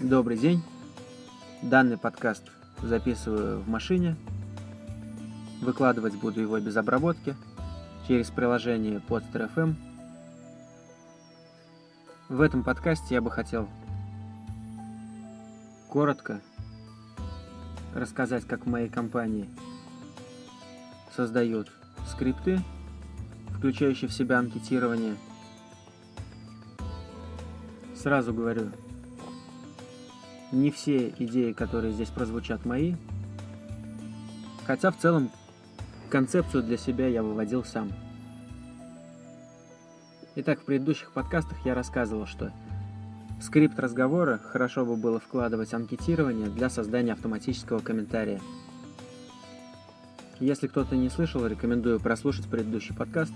Добрый день. Данный подкаст записываю в машине. Выкладывать буду его без обработки через приложение Podster FM. В этом подкасте я бы хотел коротко рассказать, как в моей компании создают скрипты, включающие в себя анкетирование. Сразу говорю, не все идеи, которые здесь прозвучат, мои. Хотя в целом концепцию для себя я выводил сам. Итак, в предыдущих подкастах я рассказывал, что в скрипт разговора хорошо бы было вкладывать анкетирование для создания автоматического комментария. Если кто-то не слышал, рекомендую прослушать предыдущий подкаст.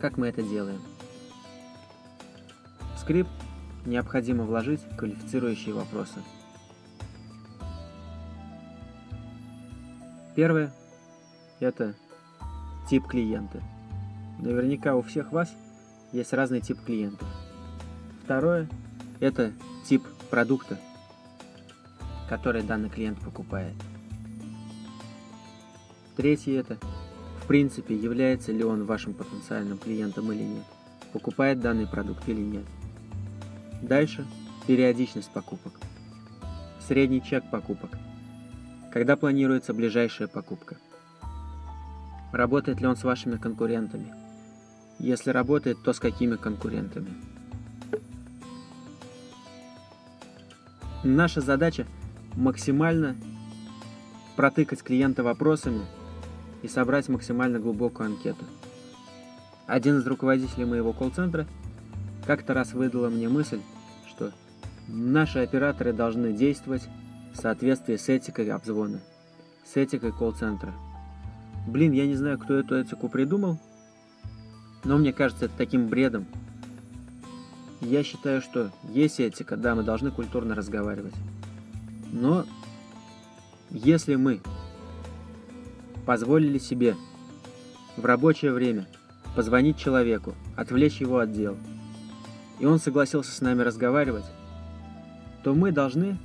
Как мы это делаем? В скрипт необходимо вложить квалифицирующие вопросы. Первое – это тип клиента. Наверняка у всех вас – есть разный тип клиентов. Второе – это тип продукта, который данный клиент покупает. Третье – это, в принципе, является ли он вашим потенциальным клиентом или нет, покупает данный продукт или нет. Дальше – периодичность покупок, средний чек покупок, когда планируется ближайшая покупка, работает ли он с вашими конкурентами – если работает, то с какими конкурентами? Наша задача максимально протыкать клиента вопросами и собрать максимально глубокую анкету. Один из руководителей моего колл-центра как-то раз выдала мне мысль, что наши операторы должны действовать в соответствии с этикой обзвона, с этикой колл-центра. Блин, я не знаю, кто эту этику придумал, но мне кажется это таким бредом. Я считаю, что есть этика, да, мы должны культурно разговаривать. Но если мы позволили себе в рабочее время позвонить человеку, отвлечь его от дел, и он согласился с нами разговаривать, то мы должны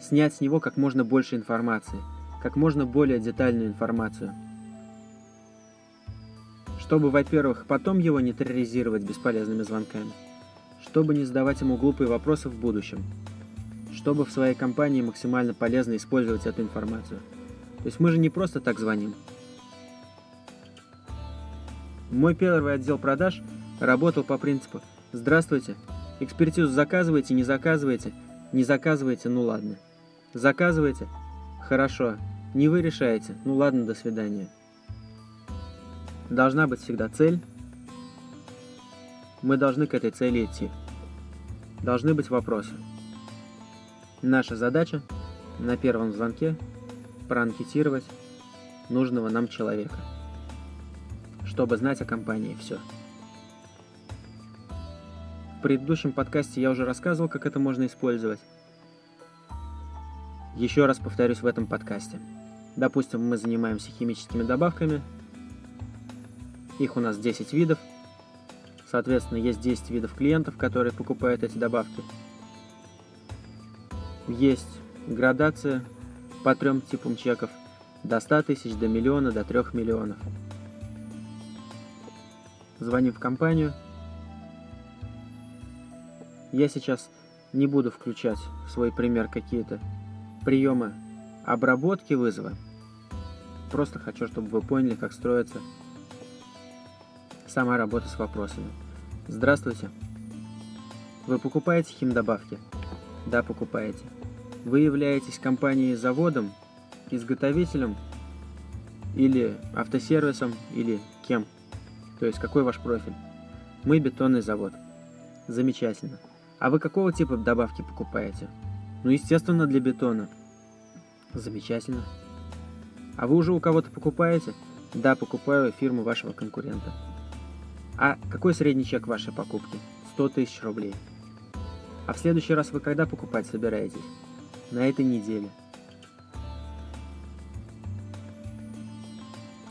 снять с него как можно больше информации, как можно более детальную информацию – чтобы, во-первых, потом его не терроризировать бесполезными звонками, чтобы не задавать ему глупые вопросы в будущем, чтобы в своей компании максимально полезно использовать эту информацию. То есть мы же не просто так звоним. Мой первый отдел продаж работал по принципу «Здравствуйте, экспертизу заказываете, не заказываете, не заказываете, ну ладно. Заказываете? Хорошо. Не вы решаете, ну ладно, до свидания». Должна быть всегда цель. Мы должны к этой цели идти. Должны быть вопросы. Наша задача на первом звонке проанкетировать нужного нам человека, чтобы знать о компании все. В предыдущем подкасте я уже рассказывал, как это можно использовать. Еще раз повторюсь в этом подкасте. Допустим, мы занимаемся химическими добавками – их у нас 10 видов. Соответственно, есть 10 видов клиентов, которые покупают эти добавки. Есть градация по трем типам чеков. До 100 тысяч, до миллиона, до 3 миллионов. Звоним в компанию. Я сейчас не буду включать в свой пример какие-то приемы обработки вызова. Просто хочу, чтобы вы поняли, как строится Сама работа с вопросами. Здравствуйте. Вы покупаете химдобавки? Да, покупаете. Вы являетесь компанией-заводом, изготовителем или автосервисом или кем? То есть какой ваш профиль? Мы бетонный завод. Замечательно. А вы какого типа добавки покупаете? Ну, естественно, для бетона. Замечательно. А вы уже у кого-то покупаете? Да, покупаю фирму вашего конкурента. А какой средний чек вашей покупки? 100 тысяч рублей. А в следующий раз вы когда покупать собираетесь? На этой неделе.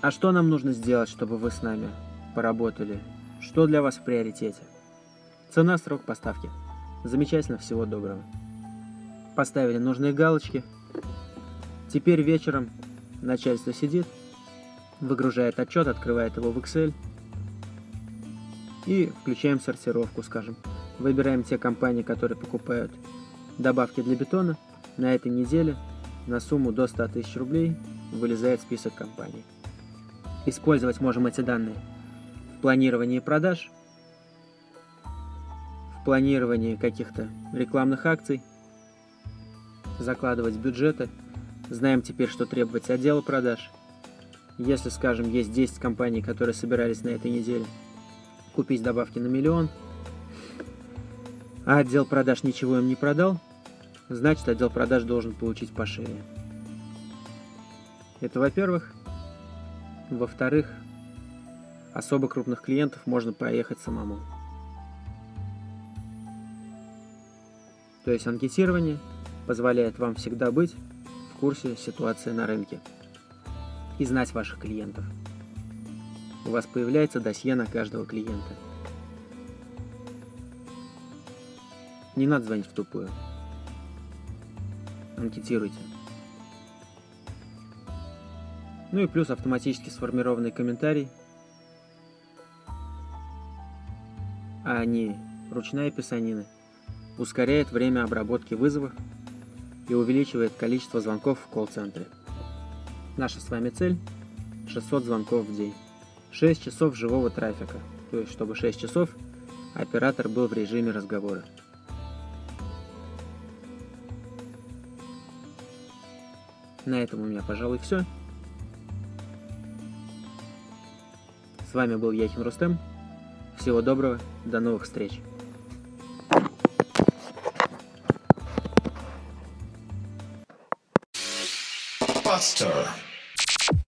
А что нам нужно сделать, чтобы вы с нами поработали? Что для вас в приоритете? Цена, срок поставки. Замечательно, всего доброго. Поставили нужные галочки. Теперь вечером начальство сидит, выгружает отчет, открывает его в Excel и включаем сортировку, скажем. Выбираем те компании, которые покупают добавки для бетона. На этой неделе на сумму до 100 тысяч рублей вылезает список компаний. Использовать можем эти данные в планировании продаж, в планировании каких-то рекламных акций, закладывать бюджеты. Знаем теперь, что требовать отдела продаж. Если, скажем, есть 10 компаний, которые собирались на этой неделе купить добавки на миллион, а отдел продаж ничего им не продал, значит отдел продаж должен получить по шее. Это во-первых. Во-вторых, особо крупных клиентов можно проехать самому. То есть анкетирование позволяет вам всегда быть в курсе ситуации на рынке и знать ваших клиентов. У вас появляется досье на каждого клиента. Не надо звонить в тупую. Анкетируйте. Ну и плюс автоматически сформированный комментарий, а не ручная писанина, ускоряет время обработки вызовов и увеличивает количество звонков в колл-центре. Наша с вами цель – 600 звонков в день. 6 часов живого трафика, то есть чтобы 6 часов оператор был в режиме разговора. На этом у меня, пожалуй, все. С вами был Яхин Рустем. Всего доброго, до новых встреч. Buster.